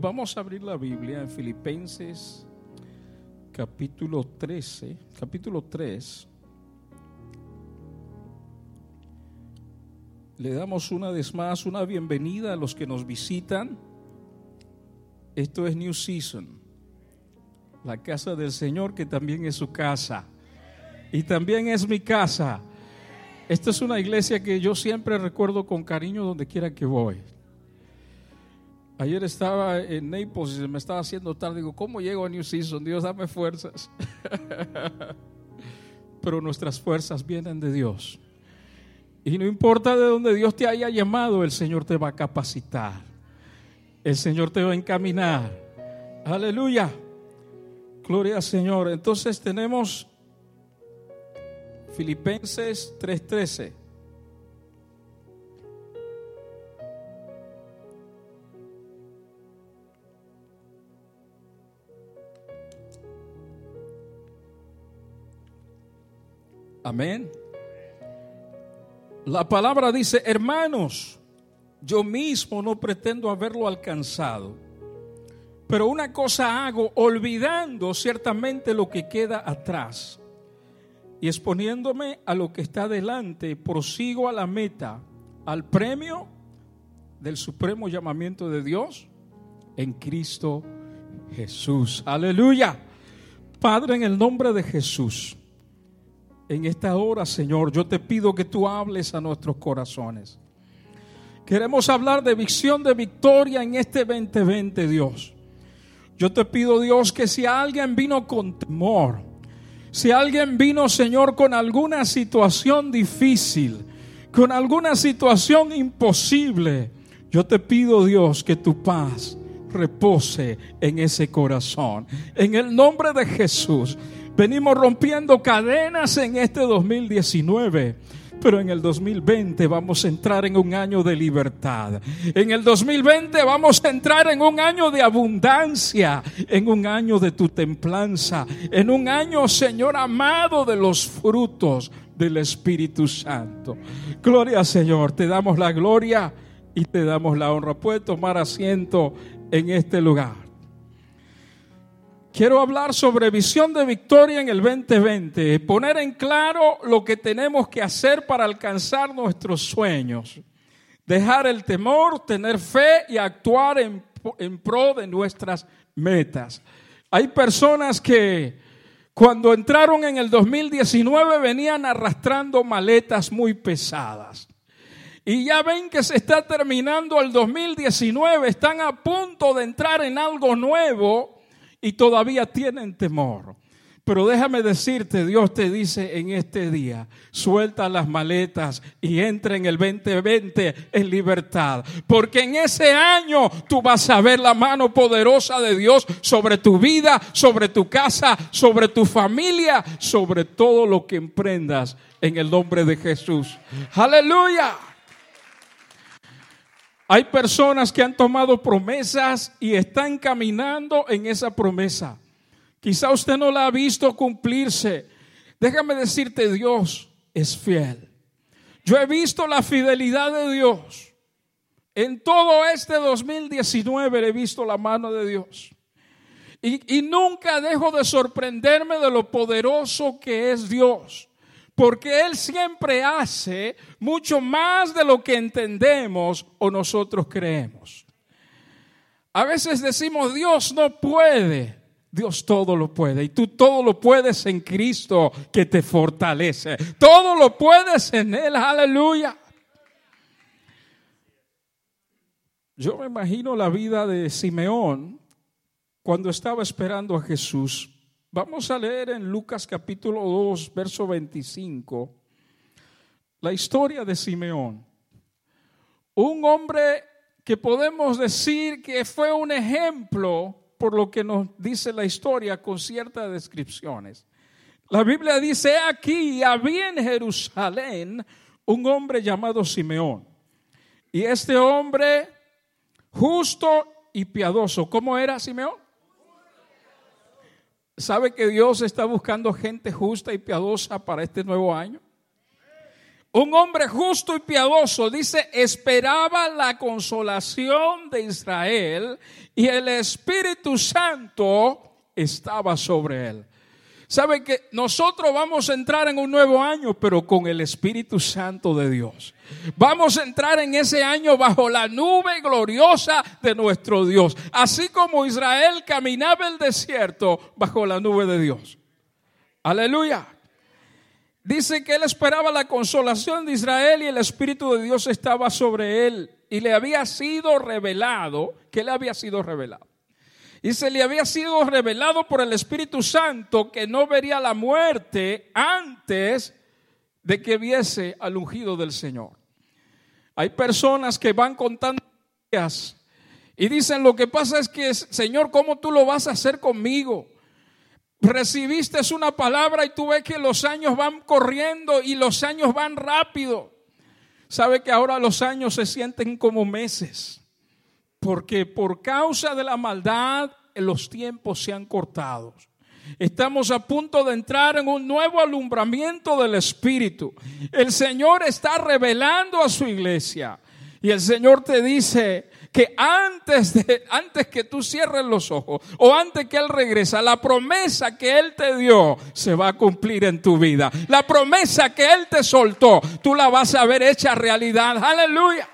Vamos a abrir la Biblia en Filipenses capítulo 13, capítulo 3. Le damos una vez más una bienvenida a los que nos visitan. Esto es New Season, la casa del Señor que también es su casa y también es mi casa. Esta es una iglesia que yo siempre recuerdo con cariño donde quiera que voy. Ayer estaba en Naples y se me estaba haciendo tarde. Digo, ¿cómo llego a New Season? Dios, dame fuerzas. Pero nuestras fuerzas vienen de Dios. Y no importa de dónde Dios te haya llamado, el Señor te va a capacitar. El Señor te va a encaminar. Aleluya. Gloria al Señor. Entonces tenemos Filipenses 3:13. Amén. La palabra dice, hermanos, yo mismo no pretendo haberlo alcanzado, pero una cosa hago, olvidando ciertamente lo que queda atrás y exponiéndome a lo que está delante, prosigo a la meta, al premio del supremo llamamiento de Dios en Cristo Jesús. Aleluya. Padre, en el nombre de Jesús. En esta hora, Señor, yo te pido que tú hables a nuestros corazones. Queremos hablar de visión de victoria en este 2020, Dios. Yo te pido, Dios, que si alguien vino con temor, si alguien vino, Señor, con alguna situación difícil, con alguna situación imposible, yo te pido, Dios, que tu paz repose en ese corazón. En el nombre de Jesús. Venimos rompiendo cadenas en este 2019. Pero en el 2020 vamos a entrar en un año de libertad. En el 2020 vamos a entrar en un año de abundancia, en un año de tu templanza, en un año, Señor amado, de los frutos del Espíritu Santo. Gloria Señor, te damos la gloria y te damos la honra. Puede tomar asiento en este lugar. Quiero hablar sobre visión de victoria en el 2020, poner en claro lo que tenemos que hacer para alcanzar nuestros sueños, dejar el temor, tener fe y actuar en, en pro de nuestras metas. Hay personas que cuando entraron en el 2019 venían arrastrando maletas muy pesadas. Y ya ven que se está terminando el 2019, están a punto de entrar en algo nuevo y todavía tienen temor. Pero déjame decirte, Dios te dice en este día, suelta las maletas y entra en el 2020 en libertad. Porque en ese año tú vas a ver la mano poderosa de Dios sobre tu vida, sobre tu casa, sobre tu familia, sobre todo lo que emprendas en el nombre de Jesús. Aleluya. Hay personas que han tomado promesas y están caminando en esa promesa. Quizá usted no la ha visto cumplirse. Déjame decirte, Dios es fiel. Yo he visto la fidelidad de Dios. En todo este 2019 he visto la mano de Dios. Y, y nunca dejo de sorprenderme de lo poderoso que es Dios porque Él siempre hace mucho más de lo que entendemos o nosotros creemos. A veces decimos, Dios no puede. Dios todo lo puede. Y tú todo lo puedes en Cristo que te fortalece. Todo lo puedes en Él. Aleluya. Yo me imagino la vida de Simeón cuando estaba esperando a Jesús Vamos a leer en Lucas capítulo 2, verso 25, la historia de Simeón. Un hombre que podemos decir que fue un ejemplo por lo que nos dice la historia con ciertas descripciones. La Biblia dice, aquí había en Jerusalén un hombre llamado Simeón. Y este hombre justo y piadoso, ¿cómo era Simeón? ¿Sabe que Dios está buscando gente justa y piadosa para este nuevo año? un hombre justo y piadoso, dice, esperaba la consolación de Israel y el Espíritu Santo estaba sobre él. Sabe que nosotros vamos a entrar en un nuevo año, pero con el Espíritu Santo de Dios. Vamos a entrar en ese año bajo la nube gloriosa de nuestro Dios. Así como Israel caminaba el desierto bajo la nube de Dios. Aleluya. Dice que él esperaba la consolación de Israel y el Espíritu de Dios estaba sobre él. Y le había sido revelado, que le había sido revelado y se le había sido revelado por el Espíritu Santo que no vería la muerte antes de que viese al ungido del Señor. Hay personas que van contando días y dicen, lo que pasa es que, Señor, ¿cómo tú lo vas a hacer conmigo? Recibiste una palabra y tú ves que los años van corriendo y los años van rápido. Sabe que ahora los años se sienten como meses porque por causa de la maldad los tiempos se han cortado. Estamos a punto de entrar en un nuevo alumbramiento del Espíritu. El Señor está revelando a su iglesia. Y el Señor te dice que antes, de, antes que tú cierres los ojos o antes que Él regresa, la promesa que Él te dio se va a cumplir en tu vida. La promesa que Él te soltó, tú la vas a ver hecha realidad. Aleluya.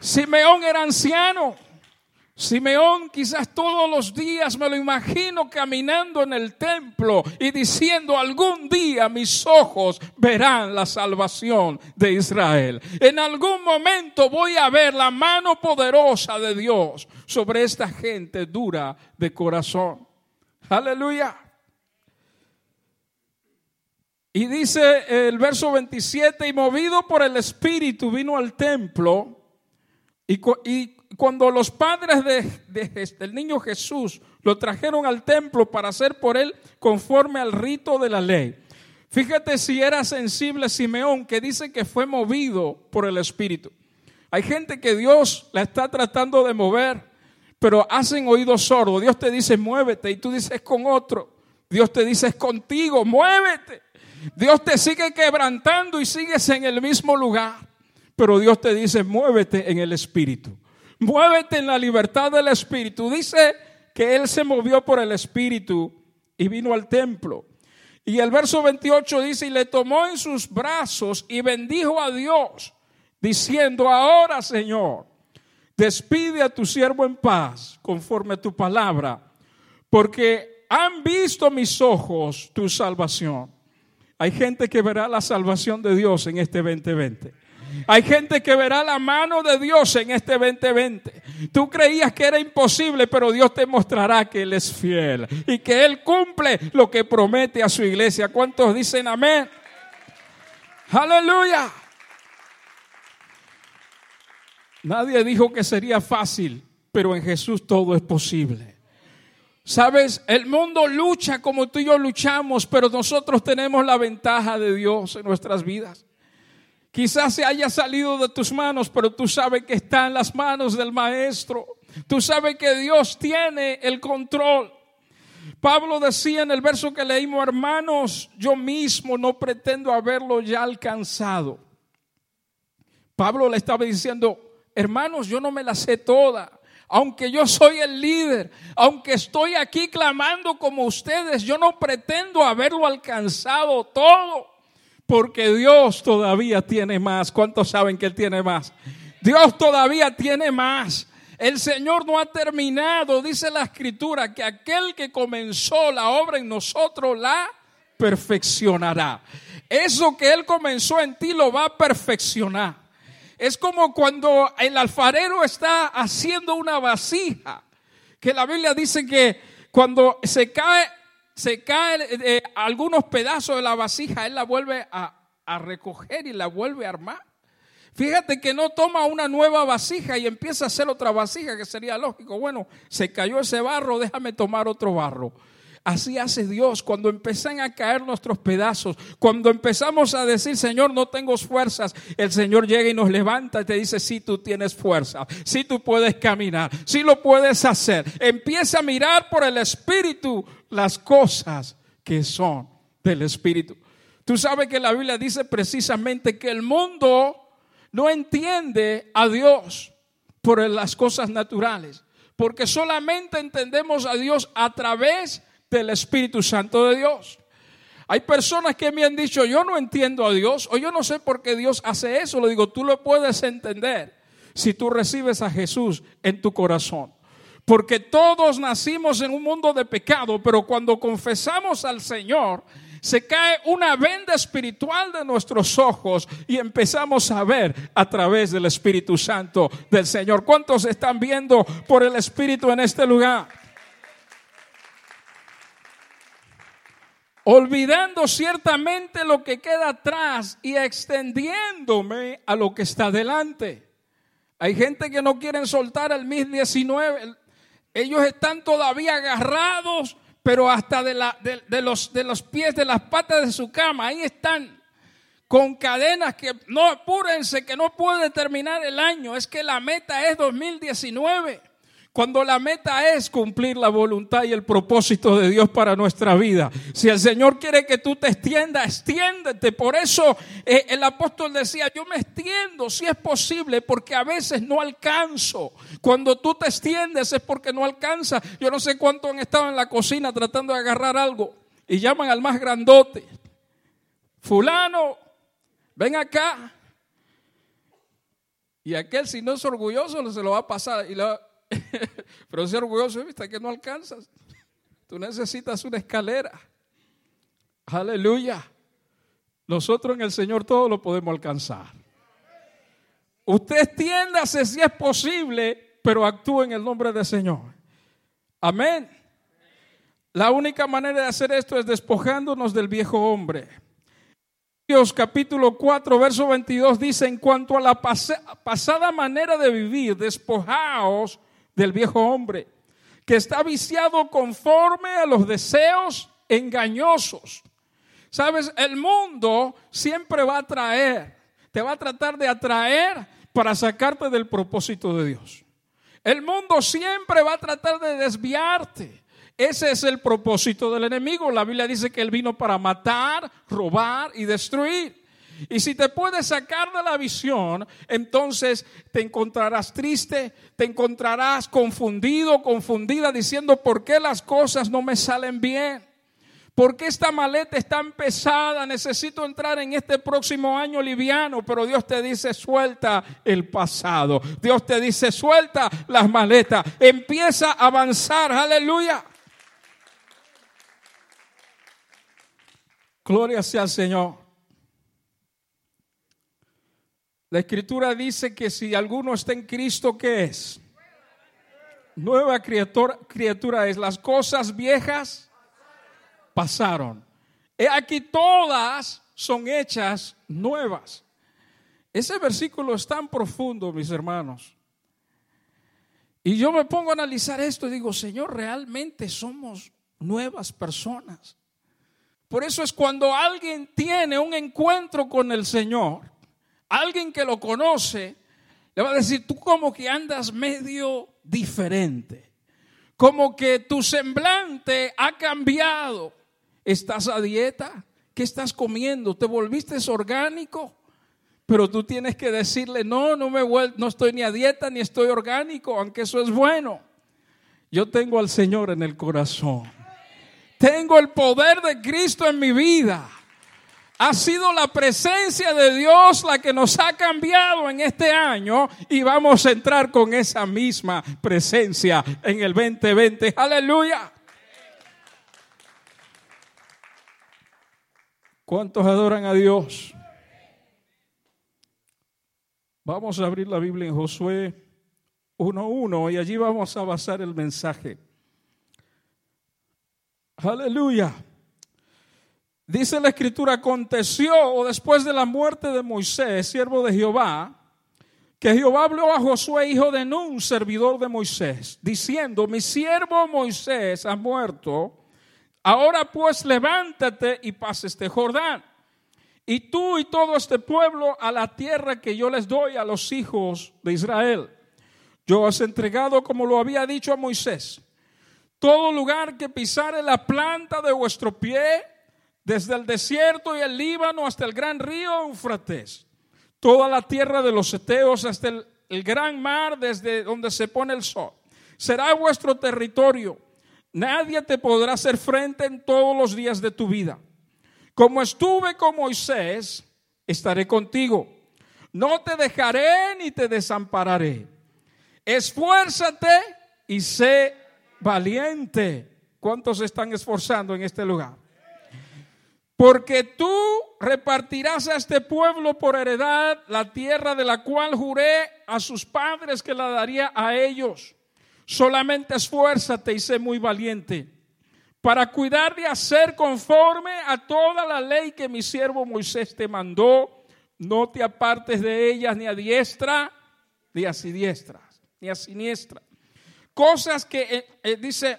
Simeón era anciano. Simeón quizás todos los días me lo imagino caminando en el templo y diciendo algún día mis ojos verán la salvación de Israel. En algún momento voy a ver la mano poderosa de Dios sobre esta gente dura de corazón. Aleluya. Y dice el verso 27, y movido por el Espíritu vino al templo y, cuando los padres de, del niño Jesús lo trajeron al templo para hacer por él conforme al rito de la ley. Fíjate si era sensible Simeón, que dice que fue movido por el Espíritu. Hay gente que Dios la está tratando de mover, pero hacen oídos sordos. Dios te dice, muévete, y tú dices con otro. Dios te dice, es contigo, muévete. Dios te sigue quebrantando y sigues en el mismo lugar. Pero Dios te dice, muévete en el Espíritu. Muévete en la libertad del Espíritu. Dice que Él se movió por el Espíritu y vino al templo. Y el verso 28 dice, y le tomó en sus brazos y bendijo a Dios, diciendo, ahora Señor, despide a tu siervo en paz, conforme a tu palabra, porque han visto mis ojos tu salvación. Hay gente que verá la salvación de Dios en este 2020. Hay gente que verá la mano de Dios en este 2020. Tú creías que era imposible, pero Dios te mostrará que Él es fiel y que Él cumple lo que promete a su iglesia. ¿Cuántos dicen amén? Aleluya. Nadie dijo que sería fácil, pero en Jesús todo es posible. Sabes, el mundo lucha como tú y yo luchamos, pero nosotros tenemos la ventaja de Dios en nuestras vidas. Quizás se haya salido de tus manos, pero tú sabes que está en las manos del Maestro. Tú sabes que Dios tiene el control. Pablo decía en el verso que leímos, hermanos, yo mismo no pretendo haberlo ya alcanzado. Pablo le estaba diciendo, hermanos, yo no me la sé toda. Aunque yo soy el líder, aunque estoy aquí clamando como ustedes, yo no pretendo haberlo alcanzado todo. Porque Dios todavía tiene más. ¿Cuántos saben que Él tiene más? Dios todavía tiene más. El Señor no ha terminado, dice la escritura, que aquel que comenzó la obra en nosotros la perfeccionará. Eso que Él comenzó en ti lo va a perfeccionar. Es como cuando el alfarero está haciendo una vasija, que la Biblia dice que cuando se cae se caen eh, algunos pedazos de la vasija, él la vuelve a, a recoger y la vuelve a armar. Fíjate que no toma una nueva vasija y empieza a hacer otra vasija, que sería lógico. Bueno, se cayó ese barro, déjame tomar otro barro. Así hace Dios cuando empiezan a caer nuestros pedazos, cuando empezamos a decir, Señor, no tengo fuerzas, el Señor llega y nos levanta y te dice, sí, tú tienes fuerza, sí, tú puedes caminar, sí lo puedes hacer. Empieza a mirar por el Espíritu las cosas que son del Espíritu. Tú sabes que la Biblia dice precisamente que el mundo no entiende a Dios por las cosas naturales, porque solamente entendemos a Dios a través del Espíritu Santo de Dios. Hay personas que me han dicho, yo no entiendo a Dios, o yo no sé por qué Dios hace eso. Le digo, tú lo puedes entender si tú recibes a Jesús en tu corazón. Porque todos nacimos en un mundo de pecado, pero cuando confesamos al Señor, se cae una venda espiritual de nuestros ojos y empezamos a ver a través del Espíritu Santo del Señor. ¿Cuántos están viendo por el Espíritu en este lugar? Olvidando ciertamente lo que queda atrás y extendiéndome a lo que está delante. Hay gente que no quieren soltar el 1019. Ellos están todavía agarrados, pero hasta de, la, de, los, de los pies, de las patas de su cama. Ahí están con cadenas que no apúrense, que no puede terminar el año. Es que la meta es 2019. Cuando la meta es cumplir la voluntad y el propósito de Dios para nuestra vida. Si el Señor quiere que tú te extiendas, extiéndete. Por eso eh, el apóstol decía, yo me extiendo si es posible, porque a veces no alcanzo. Cuando tú te extiendes es porque no alcanza. Yo no sé cuánto han estado en la cocina tratando de agarrar algo y llaman al más grandote. Fulano, ven acá. Y aquel si no es orgulloso se lo va a pasar y lo Pero ser orgulloso, ¿viste? Que no alcanzas. Tú necesitas una escalera. Aleluya. Nosotros en el Señor todo lo podemos alcanzar. Usted extiéndase si es posible, pero actúe en el nombre del Señor. Amén. La única manera de hacer esto es despojándonos del viejo hombre. Dios capítulo 4, verso 22 dice, en cuanto a la pasada manera de vivir, despojaos del viejo hombre, que está viciado conforme a los deseos engañosos. Sabes, el mundo siempre va a traer, te va a tratar de atraer para sacarte del propósito de Dios. El mundo siempre va a tratar de desviarte. Ese es el propósito del enemigo. La Biblia dice que él vino para matar, robar y destruir. Y si te puedes sacar de la visión, entonces te encontrarás triste, te encontrarás confundido, confundida, diciendo, ¿por qué las cosas no me salen bien? ¿Por qué esta maleta es tan pesada? Necesito entrar en este próximo año liviano, pero Dios te dice, suelta el pasado. Dios te dice, suelta las maletas. Empieza a avanzar. Aleluya. Gloria sea al Señor. La escritura dice que si alguno está en Cristo, ¿qué es? Nueva criatura, es. Las cosas viejas pasaron. He aquí todas son hechas nuevas. Ese versículo es tan profundo, mis hermanos. Y yo me pongo a analizar esto y digo, Señor, realmente somos nuevas personas. Por eso es cuando alguien tiene un encuentro con el Señor, alguien que lo conoce le va a decir, tú como que andas medio diferente, como que tu semblante ha cambiado. ¿Estás a dieta? ¿Qué estás comiendo? ¿Te volviste orgánico? Pero tú tienes que decirle, no, no, me no estoy ni a dieta ni estoy orgánico, aunque eso es bueno. Yo tengo al Señor en el corazón. Tengo el poder de Cristo en mi vida. Ha sido la presencia de Dios la que nos ha cambiado en este año y vamos a entrar con esa misma presencia en el 2020. Aleluya. ¿Cuántos adoran a Dios? Vamos a abrir la Biblia en Josué 1.1 y allí vamos a basar el mensaje. Aleluya. Dice la escritura, aconteció después de la muerte de Moisés, siervo de Jehová, que Jehová habló a Josué, hijo de Nun, servidor de Moisés, diciendo, mi siervo Moisés ha muerto, ahora pues levántate y pase este Jordán, y tú y todo este pueblo a la tierra que yo les doy a los hijos de Israel. Yo os he entregado como lo había dicho a Moisés. Todo lugar que pisare la planta de vuestro pie, desde el desierto y el Líbano hasta el gran río Eufrates, toda la tierra de los Eteos hasta el, el gran mar desde donde se pone el sol. Será vuestro territorio. Nadie te podrá hacer frente en todos los días de tu vida. Como estuve con Moisés, estaré contigo. No te dejaré ni te desampararé. Esfuérzate y sé valiente. ¿Cuántos están esforzando en este lugar? Porque tú repartirás a este pueblo por heredad la tierra de la cual juré a sus padres que la daría a ellos. Solamente esfuérzate y sé muy valiente para cuidar de hacer conforme a toda la ley que mi siervo Moisés te mandó. No te apartes de ellas ni a diestra ni a siniestra, ni a siniestra. Cosas que eh, eh, dice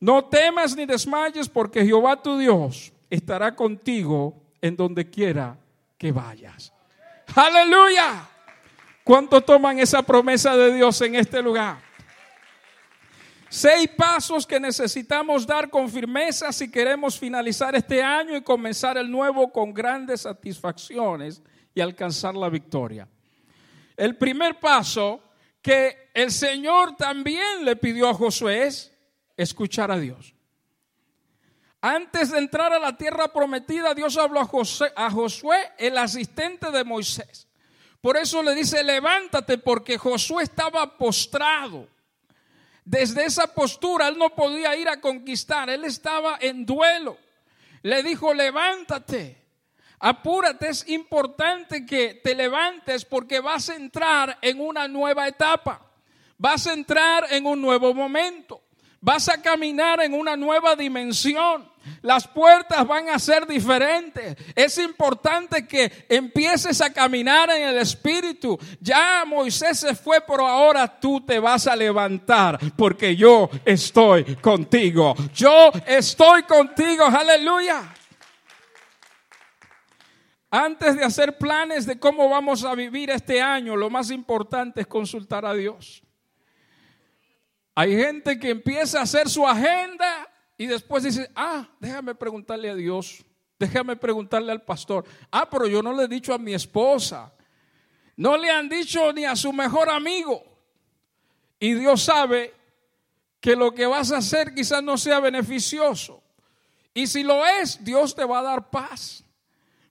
No temas ni desmayes porque Jehová tu Dios estará contigo en donde quiera que vayas. Aleluya. ¿Cuánto toman esa promesa de Dios en este lugar? Seis pasos que necesitamos dar con firmeza si queremos finalizar este año y comenzar el nuevo con grandes satisfacciones y alcanzar la victoria. El primer paso que el Señor también le pidió a Josué es escuchar a Dios. Antes de entrar a la tierra prometida, Dios habló a, a Josué, el asistente de Moisés. Por eso le dice, levántate, porque Josué estaba postrado. Desde esa postura él no podía ir a conquistar, él estaba en duelo. Le dijo, levántate, apúrate, es importante que te levantes porque vas a entrar en una nueva etapa, vas a entrar en un nuevo momento. Vas a caminar en una nueva dimensión. Las puertas van a ser diferentes. Es importante que empieces a caminar en el Espíritu. Ya Moisés se fue, pero ahora tú te vas a levantar porque yo estoy contigo. Yo estoy contigo. Aleluya. Antes de hacer planes de cómo vamos a vivir este año, lo más importante es consultar a Dios. Hay gente que empieza a hacer su agenda y después dice, ah, déjame preguntarle a Dios, déjame preguntarle al pastor. Ah, pero yo no le he dicho a mi esposa, no le han dicho ni a su mejor amigo. Y Dios sabe que lo que vas a hacer quizás no sea beneficioso. Y si lo es, Dios te va a dar paz.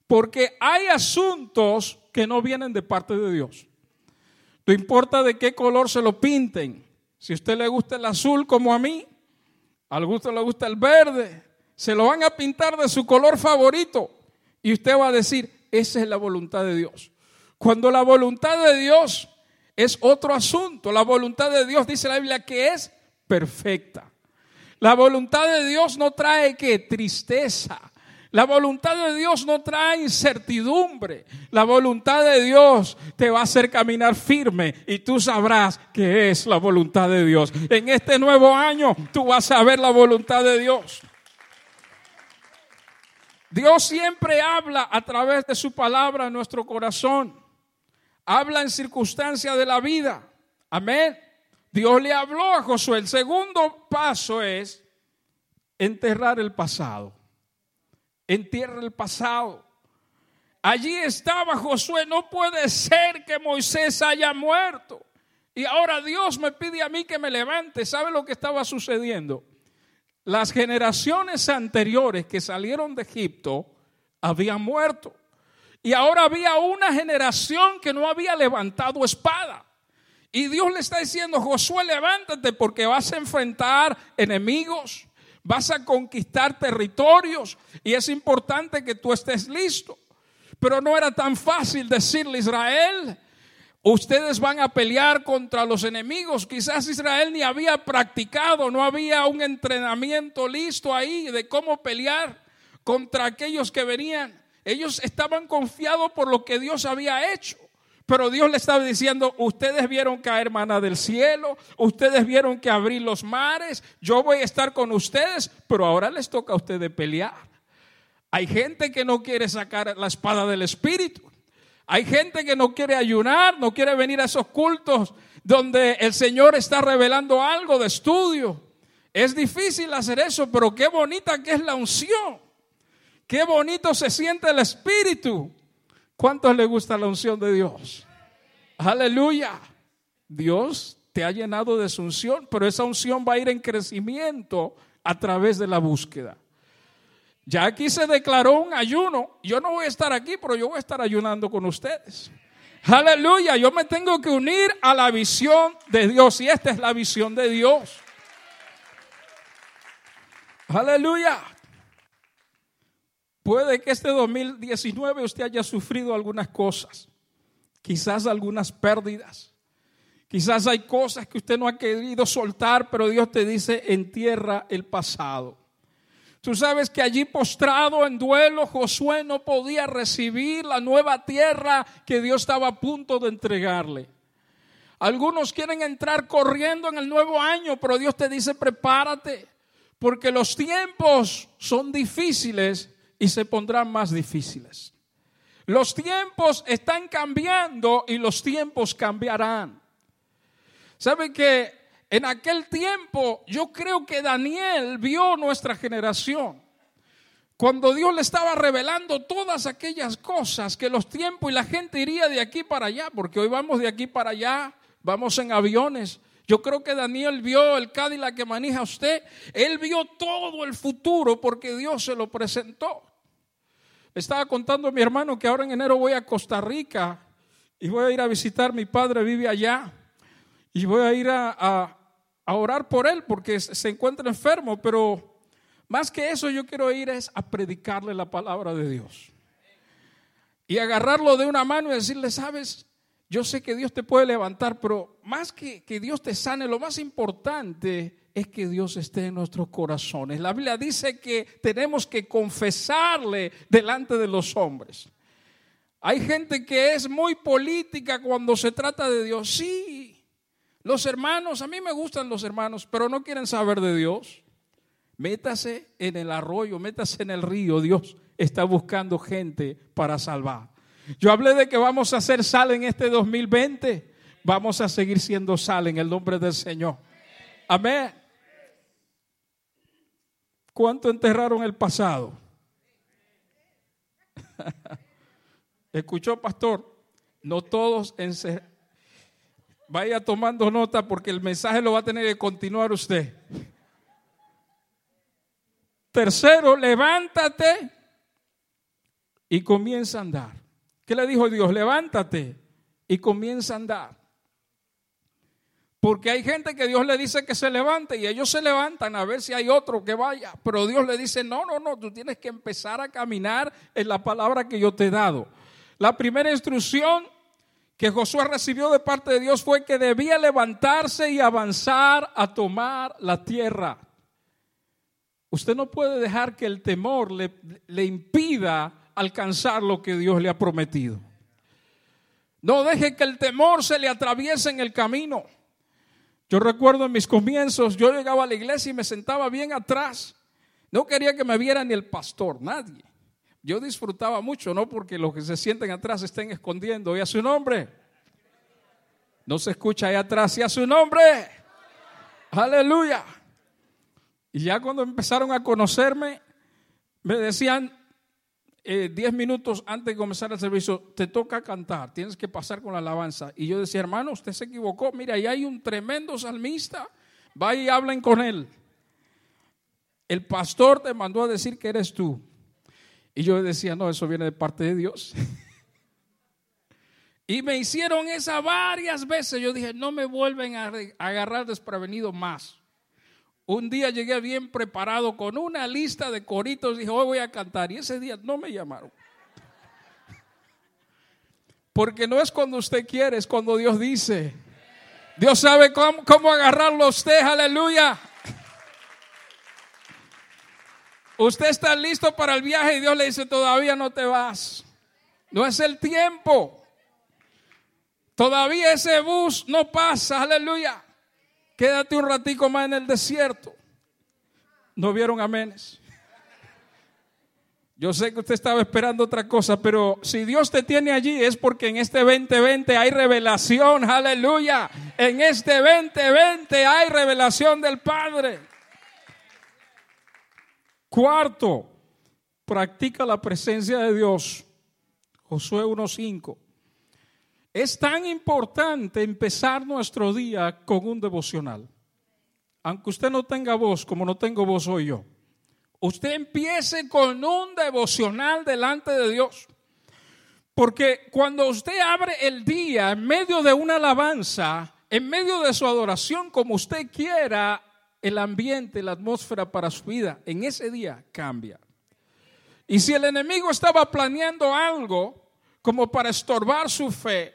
Porque hay asuntos que no vienen de parte de Dios. No importa de qué color se lo pinten. Si a usted le gusta el azul como a mí, al gusto le gusta el verde, se lo van a pintar de su color favorito y usted va a decir, esa es la voluntad de Dios. Cuando la voluntad de Dios es otro asunto, la voluntad de Dios dice la Biblia que es perfecta. La voluntad de Dios no trae que tristeza, la voluntad de Dios no trae incertidumbre. La voluntad de Dios te va a hacer caminar firme y tú sabrás que es la voluntad de Dios. En este nuevo año tú vas a ver la voluntad de Dios. Dios siempre habla a través de su palabra en nuestro corazón. Habla en circunstancias de la vida. Amén. Dios le habló a Josué. El segundo paso es enterrar el pasado entierra el pasado. Allí estaba Josué, no puede ser que Moisés haya muerto. Y ahora Dios me pide a mí que me levante. ¿Sabe lo que estaba sucediendo? Las generaciones anteriores que salieron de Egipto habían muerto. Y ahora había una generación que no había levantado espada. Y Dios le está diciendo, Josué, levántate porque vas a enfrentar enemigos, vas a conquistar territorios y es importante que tú estés listo. Pero no era tan fácil decirle Israel, ustedes van a pelear contra los enemigos. Quizás Israel ni había practicado, no había un entrenamiento listo ahí de cómo pelear contra aquellos que venían. Ellos estaban confiados por lo que Dios había hecho. Pero Dios le estaba diciendo, ustedes vieron caer maná del cielo, ustedes vieron que abrir los mares, yo voy a estar con ustedes, pero ahora les toca a ustedes pelear. Hay gente que no quiere sacar la espada del Espíritu. Hay gente que no quiere ayunar, no quiere venir a esos cultos donde el Señor está revelando algo de estudio. Es difícil hacer eso, pero qué bonita que es la unción. Qué bonito se siente el Espíritu. ¿Cuántos le gusta la unción de Dios? Aleluya. Dios te ha llenado de su unción, pero esa unción va a ir en crecimiento a través de la búsqueda. Ya aquí se declaró un ayuno. Yo no voy a estar aquí, pero yo voy a estar ayunando con ustedes. Aleluya, yo me tengo que unir a la visión de Dios y esta es la visión de Dios. Aleluya. Puede que este 2019 usted haya sufrido algunas cosas, quizás algunas pérdidas, quizás hay cosas que usted no ha querido soltar, pero Dios te dice, entierra el pasado. Tú sabes que allí postrado en duelo, Josué no podía recibir la nueva tierra que Dios estaba a punto de entregarle. Algunos quieren entrar corriendo en el nuevo año, pero Dios te dice, prepárate porque los tiempos son difíciles y se pondrán más difíciles. Los tiempos están cambiando y los tiempos cambiarán. ¿Sabe que en aquel tiempo yo creo que Daniel vio nuestra generación? Cuando Dios le estaba revelando todas aquellas cosas, que los tiempos y la gente iría de aquí para allá, porque hoy vamos de aquí para allá, vamos en aviones, yo creo que Daniel vio el Cadillac que maneja usted. Él vio todo el futuro porque Dios se lo presentó. Estaba contando a mi hermano que ahora en enero voy a Costa Rica y voy a ir a visitar. Mi padre vive allá y voy a ir a, a orar por él porque se encuentra enfermo. Pero más que eso, yo quiero ir es a predicarle la palabra de Dios y agarrarlo de una mano y decirle, sabes, yo sé que Dios te puede levantar, pero más que que Dios te sane, lo más importante es que Dios esté en nuestros corazones. La Biblia dice que tenemos que confesarle delante de los hombres. Hay gente que es muy política cuando se trata de Dios. Sí, los hermanos, a mí me gustan los hermanos, pero no quieren saber de Dios. Métase en el arroyo, métase en el río. Dios está buscando gente para salvar. Yo hablé de que vamos a hacer sal en este 2020. Vamos a seguir siendo sal en el nombre del Señor. Amén. ¿Cuánto enterraron el pasado? ¿Escuchó, pastor? No todos Vaya tomando nota porque el mensaje lo va a tener que continuar usted. Tercero, levántate y comienza a andar. ¿Qué le dijo Dios? Levántate y comienza a andar. Porque hay gente que Dios le dice que se levante y ellos se levantan a ver si hay otro que vaya. Pero Dios le dice, no, no, no, tú tienes que empezar a caminar en la palabra que yo te he dado. La primera instrucción que Josué recibió de parte de Dios fue que debía levantarse y avanzar a tomar la tierra. Usted no puede dejar que el temor le, le impida alcanzar lo que Dios le ha prometido. No deje que el temor se le atraviese en el camino. Yo recuerdo en mis comienzos, yo llegaba a la iglesia y me sentaba bien atrás. No quería que me viera ni el pastor, nadie. Yo disfrutaba mucho, no porque los que se sienten atrás estén escondiendo. Y a su nombre. No se escucha ahí atrás. Y a su nombre. Aleluya. Y ya cuando empezaron a conocerme, me decían, eh, diez minutos antes de comenzar el servicio, te toca cantar, tienes que pasar con la alabanza. Y yo decía, hermano, usted se equivocó, mira, ahí hay un tremendo salmista, va y hablen con él. El pastor te mandó a decir que eres tú. Y yo decía, no, eso viene de parte de Dios. y me hicieron esa varias veces. Yo dije, no me vuelven a agarrar desprevenido más. Un día llegué bien preparado con una lista de coritos, dije, hoy voy a cantar. Y ese día no me llamaron. Porque no es cuando usted quiere, es cuando Dios dice. Dios sabe cómo, agarrarlo a usted, aleluya. Usted está listo para el viaje y Dios le dice, todavía no te vas. No es el tiempo. Todavía ese bus no pasa, aleluya. Quédate un ratico más en el desierto. ¿No vieron aménes? Yo sé que usted estaba esperando otra cosa, pero si Dios te tiene allí es porque en este 2020 hay revelación, aleluya. En este 2020 hay revelación del Padre. Cuarto, practica la presencia de Dios. Josué 1.5. Es tan importante empezar nuestro día con un devocional. Aunque usted no tenga voz, como no tengo voz hoy yo. Usted empiece con un devocional delante de Dios. Porque cuando usted abre el día en medio de una alabanza, en medio de su adoración, como usted quiera, el ambiente, la atmósfera para su vida, en ese día cambia. Y si el enemigo estaba planeando algo como para estorbar su fe,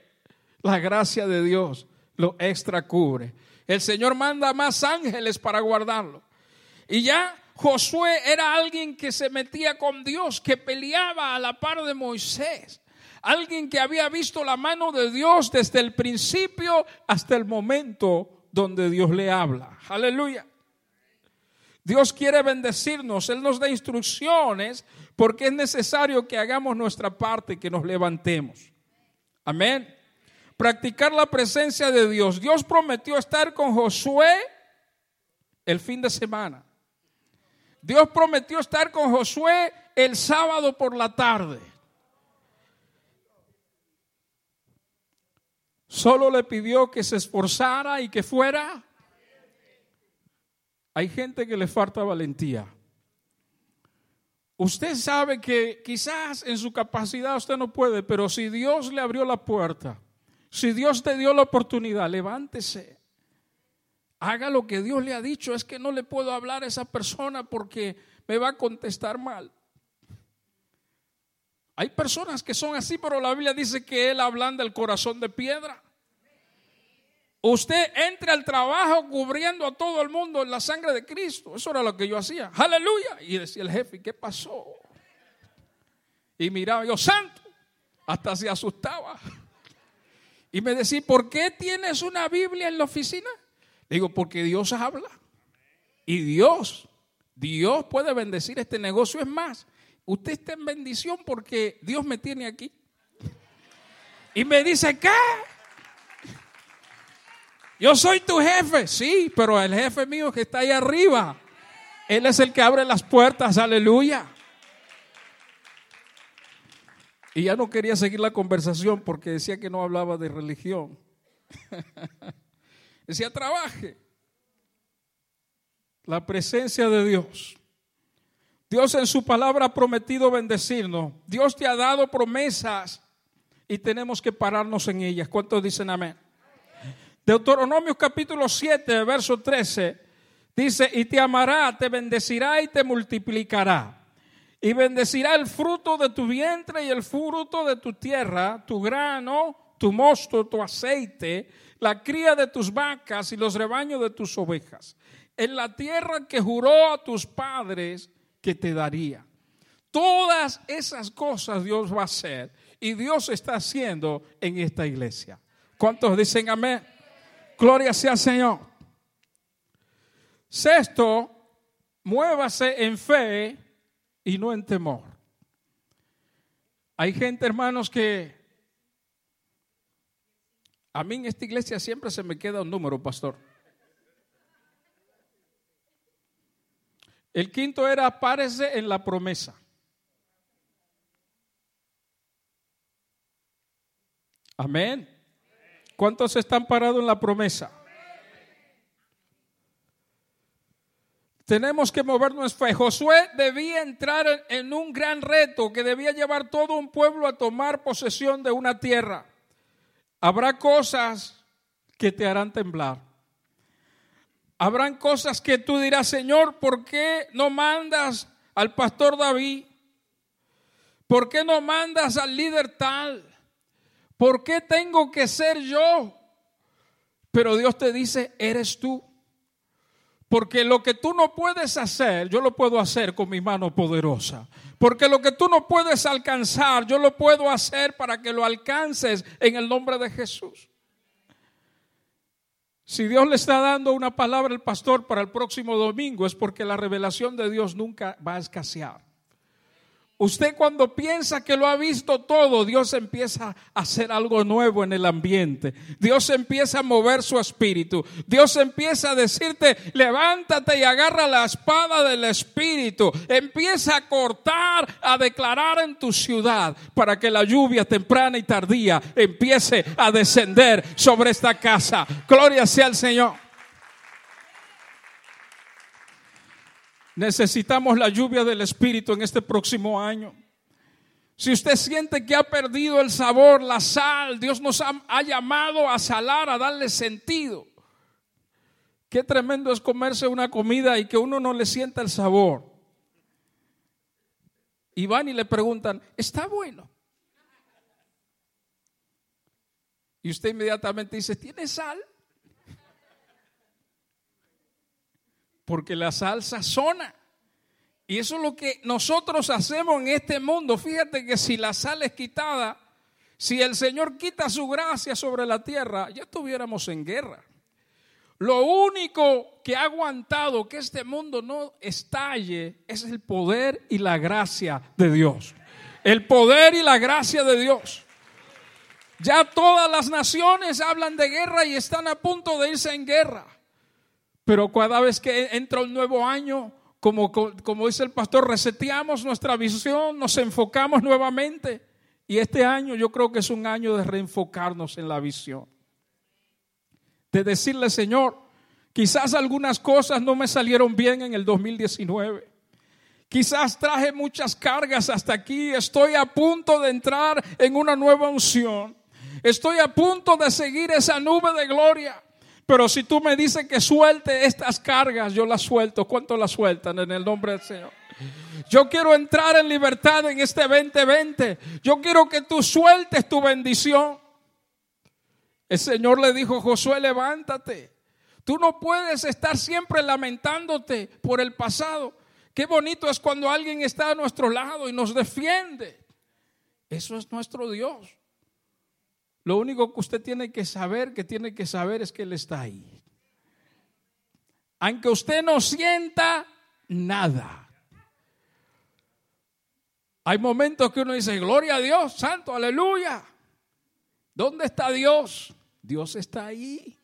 la gracia de Dios lo extra cubre. El Señor manda más ángeles para guardarlo. Y ya Josué era alguien que se metía con Dios, que peleaba a la par de Moisés. Alguien que había visto la mano de Dios desde el principio hasta el momento donde Dios le habla. Aleluya. Dios quiere bendecirnos, Él nos da instrucciones porque es necesario que hagamos nuestra parte, que nos levantemos. Amén practicar la presencia de Dios. Dios prometió estar con Josué el fin de semana. Dios prometió estar con Josué el sábado por la tarde. Solo le pidió que se esforzara y que fuera. Hay gente que le falta valentía. Usted sabe que quizás en su capacidad usted no puede, pero si Dios le abrió la puerta, si Dios te dio la oportunidad, levántese. Haga lo que Dios le ha dicho. Es que no le puedo hablar a esa persona porque me va a contestar mal. Hay personas que son así, pero la Biblia dice que Él ablanda el corazón de piedra. Usted entra al trabajo cubriendo a todo el mundo en la sangre de Cristo. Eso era lo que yo hacía. Aleluya. Y decía el jefe, ¿qué pasó? Y miraba yo, santo. Hasta se asustaba. Y me decía, ¿por qué tienes una Biblia en la oficina? Le digo, porque Dios habla. Y Dios, Dios puede bendecir este negocio. Es más, usted está en bendición porque Dios me tiene aquí. Y me dice, ¿qué? Yo soy tu jefe. Sí, pero el jefe mío que está ahí arriba. Él es el que abre las puertas. Aleluya. Y ya no quería seguir la conversación porque decía que no hablaba de religión. decía, trabaje. La presencia de Dios. Dios en su palabra ha prometido bendecirnos. Dios te ha dado promesas y tenemos que pararnos en ellas. ¿Cuántos dicen amén? Deuteronomio capítulo 7, verso 13, dice, y te amará, te bendecirá y te multiplicará y bendecirá el fruto de tu vientre y el fruto de tu tierra, tu grano, tu mosto, tu aceite, la cría de tus vacas y los rebaños de tus ovejas, en la tierra que juró a tus padres que te daría. Todas esas cosas Dios va a hacer y Dios está haciendo en esta iglesia. ¿Cuántos dicen amén? Gloria sea al Señor. Sexto, muévase en fe y no en temor. Hay gente, hermanos, que a mí en esta iglesia siempre se me queda un número, pastor. El quinto era párese en la promesa. Amén. ¿Cuántos están parados en la promesa? Tenemos que movernos. Josué debía entrar en un gran reto que debía llevar todo un pueblo a tomar posesión de una tierra. Habrá cosas que te harán temblar. Habrán cosas que tú dirás, Señor, ¿por qué no mandas al pastor David? ¿Por qué no mandas al líder tal? ¿Por qué tengo que ser yo? Pero Dios te dice, eres tú. Porque lo que tú no puedes hacer, yo lo puedo hacer con mi mano poderosa. Porque lo que tú no puedes alcanzar, yo lo puedo hacer para que lo alcances en el nombre de Jesús. Si Dios le está dando una palabra al pastor para el próximo domingo es porque la revelación de Dios nunca va a escasear. Usted cuando piensa que lo ha visto todo, Dios empieza a hacer algo nuevo en el ambiente. Dios empieza a mover su espíritu. Dios empieza a decirte, levántate y agarra la espada del espíritu. Empieza a cortar, a declarar en tu ciudad para que la lluvia temprana y tardía empiece a descender sobre esta casa. Gloria sea al Señor. Necesitamos la lluvia del Espíritu en este próximo año. Si usted siente que ha perdido el sabor, la sal, Dios nos ha, llamado a salar, a darle sentido. Qué tremendo es comerse una comida y que uno no le sienta el sabor. Y van y le preguntan, ¿está bueno? Y usted inmediatamente dice, ¿tiene sal? Porque la sal sazona. Y eso es lo que nosotros hacemos en este mundo. Fíjate que si la sal es quitada, si el Señor quita su gracia sobre la tierra, ya estuviéramos en guerra. Lo único que ha aguantado que este mundo no estalle es el poder y la gracia de Dios. El poder y la gracia de Dios. Ya todas las naciones hablan de guerra y están a punto de irse en guerra. Pero cada vez que entra un nuevo año, como, dice el pastor, reseteamos nuestra visión, nos enfocamos nuevamente. Y este año yo creo que es un año de reenfocarnos en la visión. De decirle, Señor, quizás algunas cosas no me salieron bien en el 2019. Quizás traje muchas cargas hasta aquí. Estoy a punto de entrar en una nueva unción. Estoy a punto de seguir esa nube de gloria. Pero si tú me dices que suelte estas cargas, yo las suelto. ¿Cuánto las sueltan en el nombre del Señor? Yo quiero entrar en libertad en este 2020. Yo quiero que tú sueltes tu bendición. El Señor le dijo, Josué, levántate. Tú no puedes estar siempre lamentándote por el pasado. Qué bonito es cuando alguien está a nuestro lado y nos defiende. Eso es nuestro Dios. Lo único que usted tiene que saber, que tiene que saber es que Él está ahí. Aunque usted no sienta nada. Hay momentos que uno dice, gloria a Dios, santo, aleluya. ¿Dónde está Dios? Dios está ahí.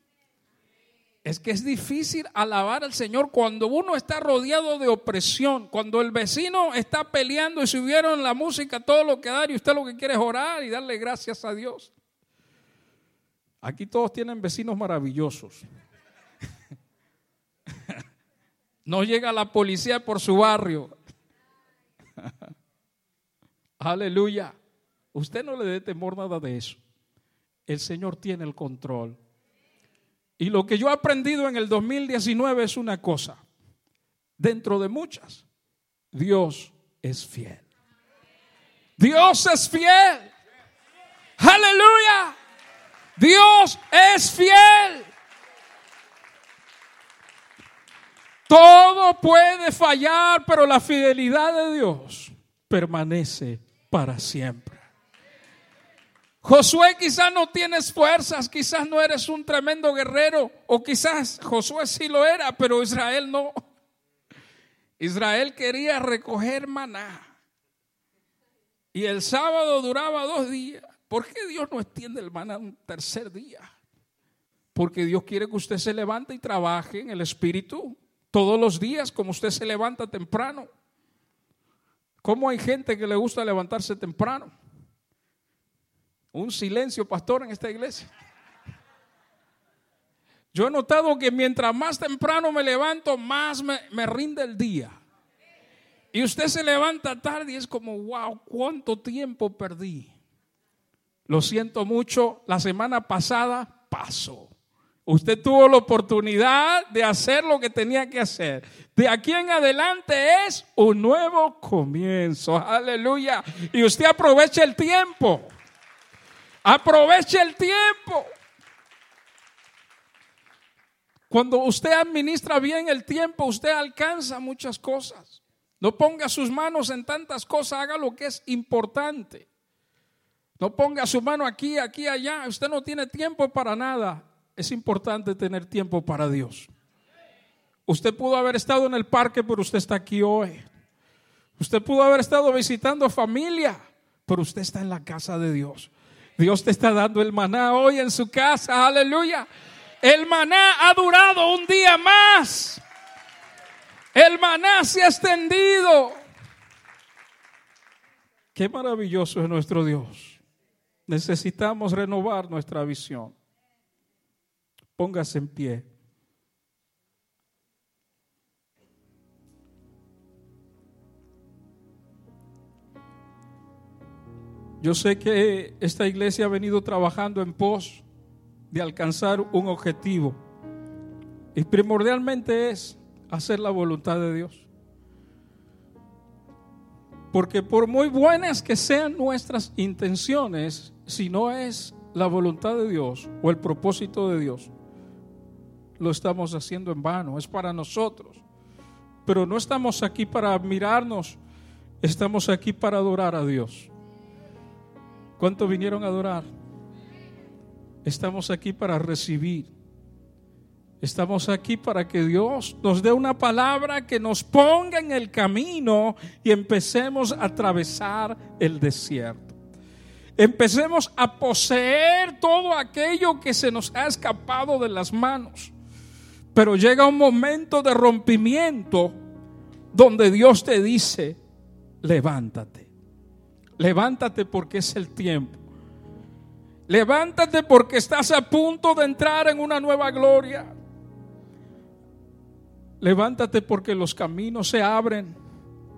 Es que es difícil alabar al Señor cuando uno está rodeado de opresión, cuando el vecino está peleando y subieron la música, todo lo que dar y usted lo que quiere es orar y darle gracias a Dios. Aquí todos tienen vecinos maravillosos. No llega la policía por su barrio. Aleluya. Usted no le dé temor nada de eso. El Señor tiene el control. Y lo que yo he aprendido en el 2019 es una cosa. Dentro de muchas, Dios es fiel. Dios es fiel. Aleluya. Dios es fiel. Todo puede fallar, pero la fidelidad de Dios permanece para siempre. Josué quizás no tienes fuerzas, quizás no eres un tremendo guerrero, o quizás Josué sí lo era, pero Israel no. Israel quería recoger maná. Y el sábado duraba dos días. ¿Por qué Dios no extiende el maná un tercer día? Porque Dios quiere que usted se levante y trabaje en el Espíritu todos los días, como usted se levanta temprano. ¿Cómo hay gente que le gusta levantarse temprano? Un silencio, pastor, en esta iglesia. Yo he notado que mientras más temprano me levanto, más me, me rinde el día. Y usted se levanta tarde y es como, wow, ¿cuánto tiempo perdí? Lo siento mucho, la semana pasada pasó. Usted tuvo la oportunidad de hacer lo que tenía que hacer. De aquí en adelante es un nuevo comienzo. Aleluya. Y usted aproveche el tiempo. Aproveche el tiempo. Cuando usted administra bien el tiempo, usted alcanza muchas cosas. No ponga sus manos en tantas cosas, haga lo que es importante. No ponga su mano aquí, aquí, allá. Usted no tiene tiempo para nada. Es importante tener tiempo para Dios. Usted pudo haber estado en el parque, pero usted está aquí hoy. Usted pudo haber estado visitando familia, pero usted está en la casa de Dios. Dios te está dando el maná hoy en su casa. Aleluya. El maná ha durado un día más. El maná se ha extendido. Qué maravilloso es nuestro Dios. Necesitamos renovar nuestra visión. Póngase en pie. Yo sé que esta iglesia ha venido trabajando en pos de alcanzar un objetivo. Y primordialmente es hacer la voluntad de Dios. Porque por muy buenas que sean nuestras intenciones, si no es la voluntad de Dios o el propósito de Dios, lo estamos haciendo en vano, es para nosotros. Pero no estamos aquí para admirarnos, estamos aquí para adorar a Dios. ¿Cuántos vinieron a adorar? Estamos aquí para recibir. Estamos aquí para que Dios nos dé una palabra que nos ponga en el camino y empecemos a atravesar el desierto. Empecemos a poseer todo aquello que se nos ha escapado de las manos. Pero llega un momento de rompimiento donde Dios te dice, levántate. Levántate porque es el tiempo. Levántate porque estás a punto de entrar en una nueva gloria. Levántate porque los caminos se abren,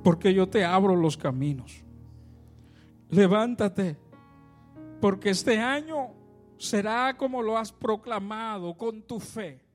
porque yo te abro los caminos. Levántate porque este año será como lo has proclamado con tu fe.